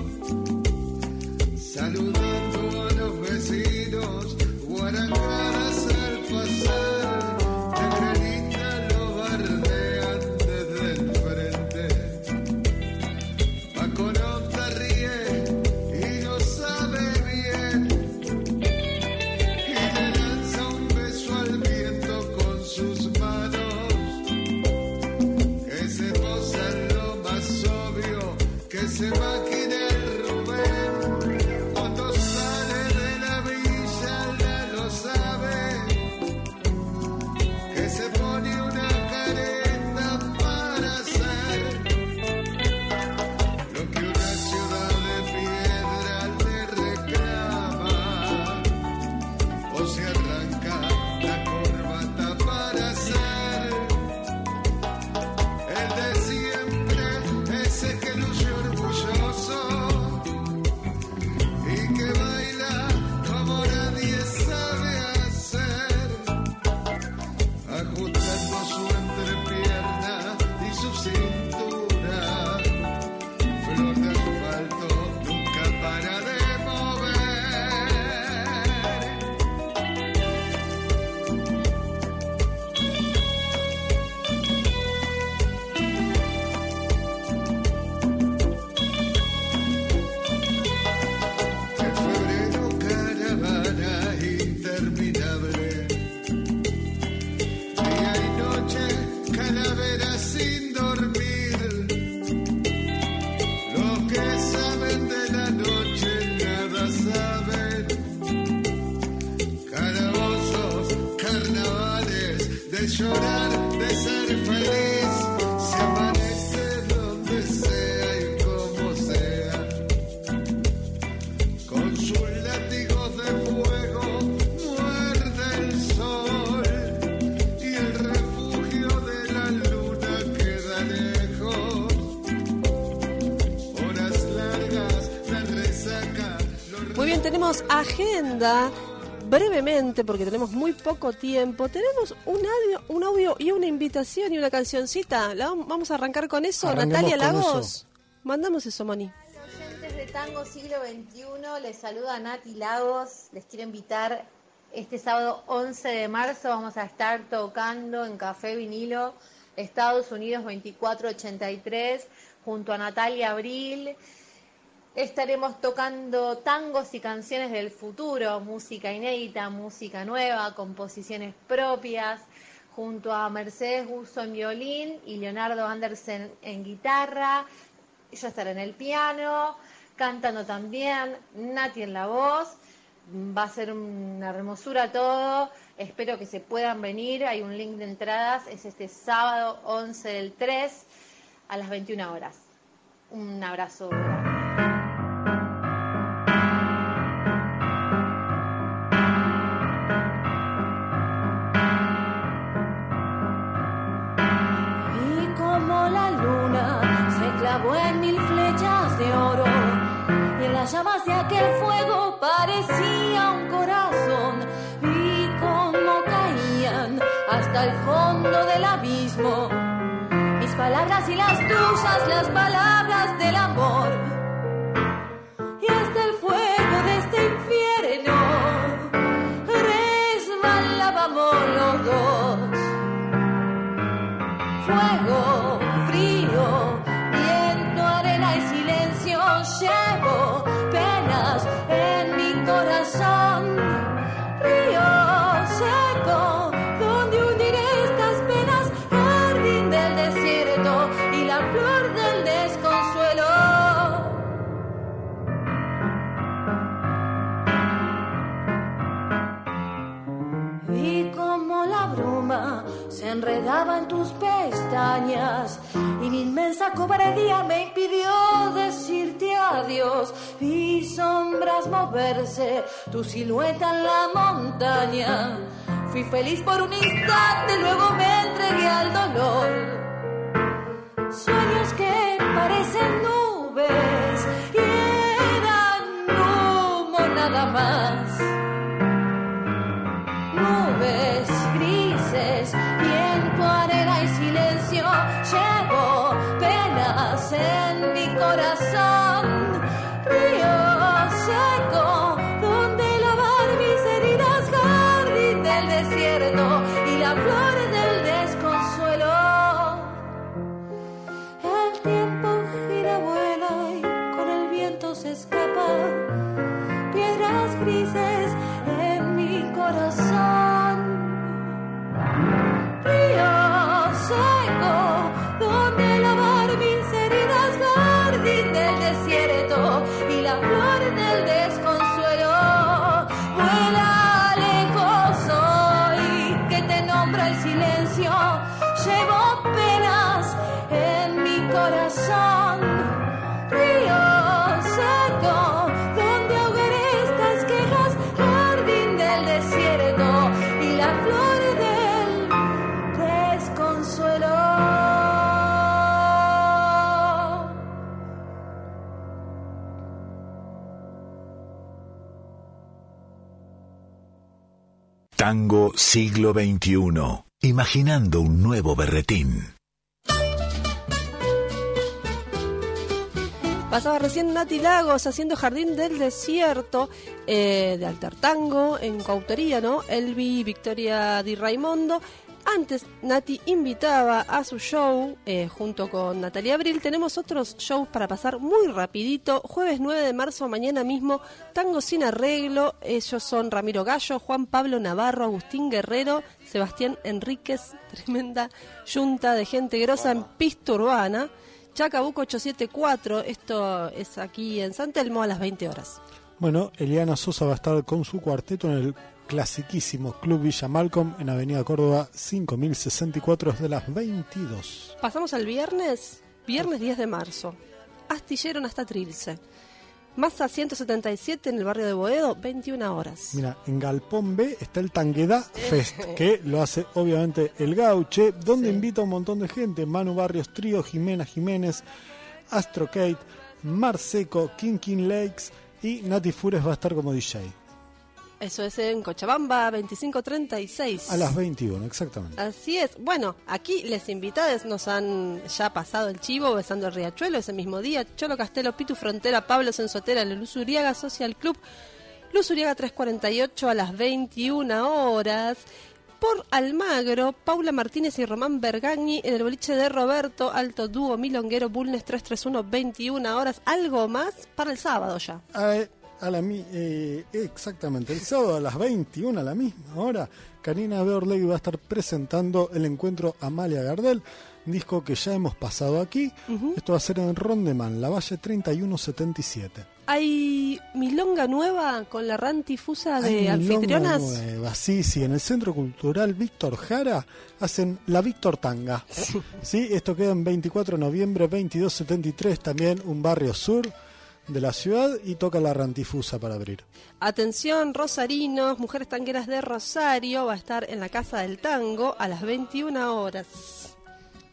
tenemos agenda brevemente, porque tenemos muy poco tiempo, tenemos un audio, un audio y una invitación y una cancioncita. La, vamos a arrancar con eso. Natalia Lagos, mandamos eso, Moni. Oyentes de Tango Siglo XXI, les saluda Nati Lagos. Les quiero invitar este sábado 11 de marzo. Vamos a estar tocando en Café Vinilo, Estados Unidos 2483, junto a Natalia Abril. Estaremos tocando tangos y canciones del futuro, música inédita, música nueva, composiciones propias, junto a Mercedes Gusso en violín y Leonardo Andersen en guitarra. Yo estaré en el piano, cantando también, Nati en la voz. Va a ser una hermosura todo. Espero que se puedan venir. Hay un link de entradas. Es este sábado 11 del 3 a las 21 horas. Un abrazo. Llamas de aquel fuego parecía un corazón. Vi cómo caían hasta el fondo del abismo mis palabras y las tuyas, las palabras del amor. Y hasta el fuego de este infierno resbalábamos los dos. Fuego llevo inmensa cobardía me impidió decirte adiós. Vi sombras moverse, tu silueta en la montaña. Fui feliz por un instante, luego me entregué al dolor. Sueños que parecen nubes Tango siglo XXI. Imaginando un nuevo berretín. Pasaba recién Nati Lagos haciendo Jardín del Desierto eh, de Alter Tango en coautoría, ¿no? Elvi Victoria Di Raimondo. Antes Nati invitaba a su show eh, junto con Natalia Abril. Tenemos otros shows para pasar muy rapidito. Jueves 9 de marzo, mañana mismo, Tango sin arreglo. Ellos son Ramiro Gallo, Juan Pablo Navarro, Agustín Guerrero, Sebastián Enríquez. Tremenda yunta de gente grosa en pista urbana. Chacabuco 874, esto es aquí en San Telmo a las 20 horas. Bueno, Eliana Sosa va a estar con su cuarteto en el clasiquísimo Club Villa Malcolm en Avenida Córdoba 5064 de las 22. Pasamos al viernes, viernes 10 de marzo. Astilleron hasta Trilce. Masa 177 en el barrio de Boedo, 21 horas. Mira, en Galpón B está el Tangueda Fest, que lo hace obviamente el Gauche, donde Sí. invita a un montón de gente. Manu Barrios Trío, Jimena Jiménez, Astro Kate, Mar Seco, King King Lakes, Y Nati Fures va a estar como DJ. Eso es en Cochabamba 2536. A las 21, exactamente. Así es. Bueno, aquí les invitadas nos han ya pasado el chivo besando el riachuelo ese mismo día. Cholo Castelo, Pitu Frontera, Pablo Sensotera, Luz Uriaga Social Club, Luz Uriaga 348 a las 21 horas. Por Almagro, Paula Martínez y Román Bergagni en el boliche de Roberto, Alto Dúo, Milonguero, Bulnes 331, 21 horas. Algo más para el sábado ya. Eh, a la eh, exactamente, el sábado a las 21 a la misma hora, Karina Beorlegui va a estar presentando el encuentro Amalia Gardel, disco que ya hemos pasado aquí. Esto va a ser en Rondeman, la Valle 3177. ¿Hay milonga nueva con la rantifusa de anfitrionas? Nueva, sí, sí, en el Centro Cultural Víctor Jara hacen la Víctor Tanga. sí, esto queda en 24 de noviembre 2273, también un barrio sur de la ciudad y toca la rantifusa para abrir. Atención, Rosarinos, Mujeres Tangueras de Rosario va a estar en la Casa del Tango a las 21 horas.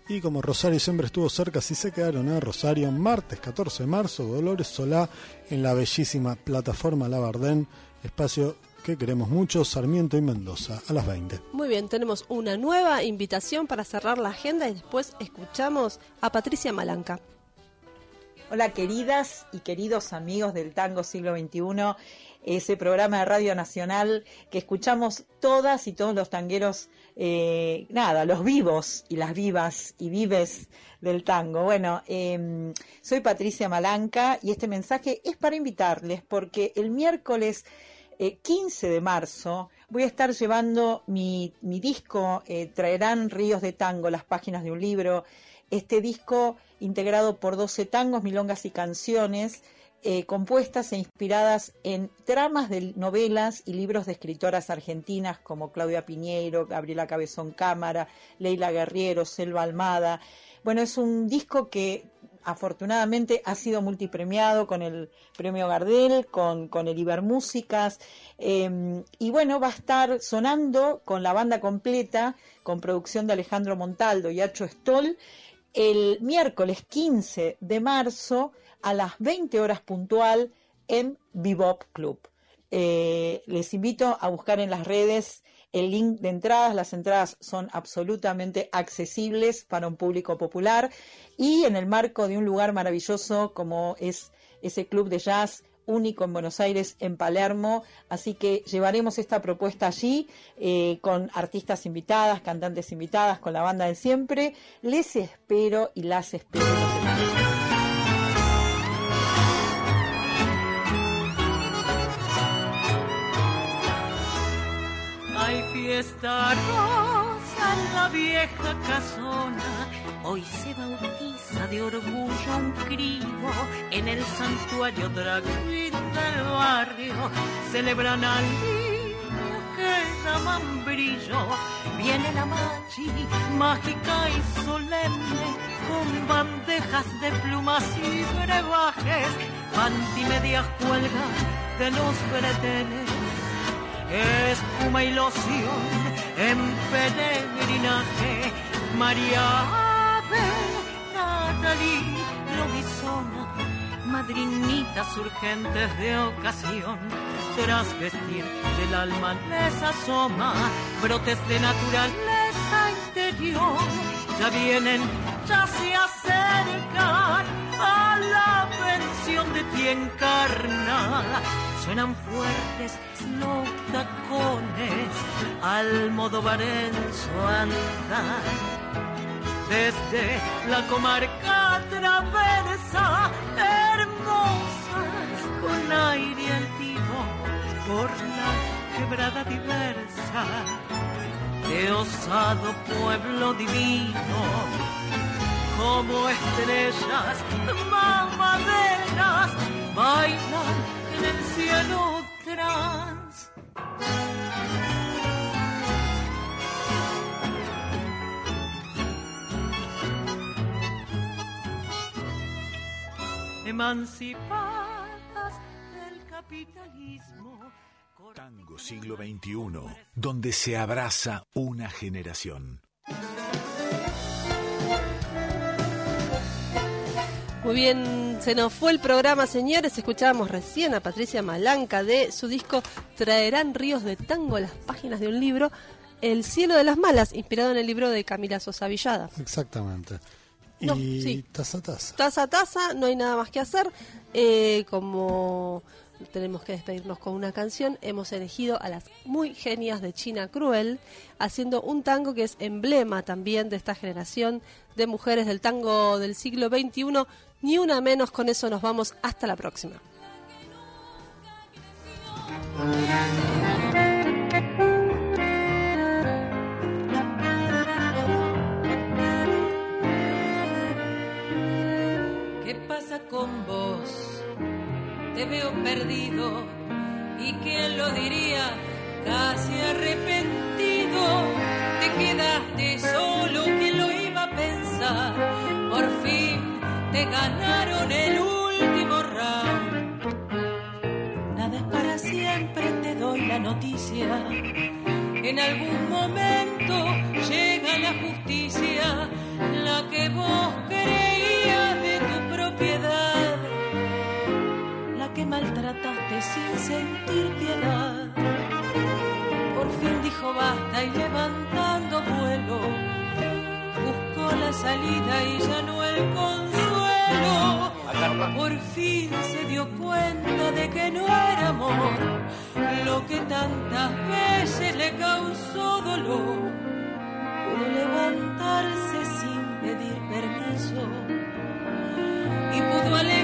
Y como Rosario siempre estuvo cerca, si se quedaron en Rosario, martes 14 de marzo, Dolores Solá en la bellísima plataforma Labardén, espacio que queremos mucho, Sarmiento y Mendoza, a las 20. Muy bien, tenemos una nueva invitación para cerrar la agenda y después escuchamos a Patricia Malanca. Hola queridas y queridos amigos del Tango Siglo XXI, ese programa de Radio Nacional que escuchamos todas y todos los tangueros, eh, nada, los vivos y las vivas y vives del tango. Bueno, em, soy Patricia Malanca y este mensaje es para invitarles porque el miércoles 15 eh, de marzo voy a estar llevando mi, mi disco, eh, Traerán Ríos de Tango, las páginas de un libro. Este disco integrado por 12 tangos, milongas y canciones, eh, compuestas e inspiradas en tramas de novelas y libros de escritoras argentinas como Claudia Piñeiro, Gabriela Cabezón Cámara, Leila Guerriero, Selva Almada. Bueno, es un disco que afortunadamente ha sido multipremiado con el premio Gardel, con, el Ibermúsicas, eh, y bueno, va a estar sonando con la banda completa, con producción de Alejandro Montaldo y Acho Stoll, el miércoles 15 de marzo a las 20 horas puntual en Bebop Club. Eh, les invito a buscar en las redes el link de entradas. Las entradas son absolutamente accesibles para un público popular y en el marco de un lugar maravilloso como es ese club de jazz único en Buenos Aires, en Palermo, así que llevaremos esta propuesta allí eh, con artistas invitadas, cantantes invitadas, con la banda de siempre. Les espero y las espero. Fiesta la vieja casona, hoy se bautiza de orgullo un crío en el santuario drag del barrio. Celebran al niño que llaman brillo. Viene la machi mágica y solemne con bandejas de plumas y brebajes. Pantimedia cuelga de los bretenes espuma y loción en peregrinaje María Lobizona, madrinitas urgentes de ocasión, tras vestir del alma les asoma brotes de naturaleza interior. Ya vienen, ya se acercan a la pensión de ti encarnada. Suenan fuertes los tacones al modo barenzo andar desde la comarca traversa, hermosas con aire altivo por la quebrada diversa de osado pueblo divino, como estrellas mamaderas bailan en el cielo trans. emancipadas del capitalismo. Tango siglo XXI, donde se abraza una generación. Muy bien, Se nos fue el programa, señores. Escuchábamos recién a Patricia Malanca de su disco Traerán ríos de tango las páginas de un libro, El cielo de las malas, inspirado en el libro de Camila Sosa Villada. Exactamente. No, y sí. taza taza. Taza a taza, no hay nada más que hacer. Eh, como tenemos que despedirnos con una canción, hemos elegido a las muy genias de China Cruel, haciendo un tango que es emblema también de esta generación de mujeres del tango del siglo XXI. Ni una menos, con eso nos vamos hasta la próxima. ¿Qué pasa con vos? Te veo perdido y quién lo diría, casi arrepentido. Te ganaron el último round. Nada es para siempre, te doy la noticia. En algún momento llega la justicia, la que vos creías de tu propiedad, la que maltrataste sin sentir piedad. Por fin dijo basta y levantando vuelo, buscó la salida y ya no el Por fin se dio cuenta de que no era amor lo que tantas veces le causó dolor. Pudo levantarse sin pedir permiso y pudo alejarse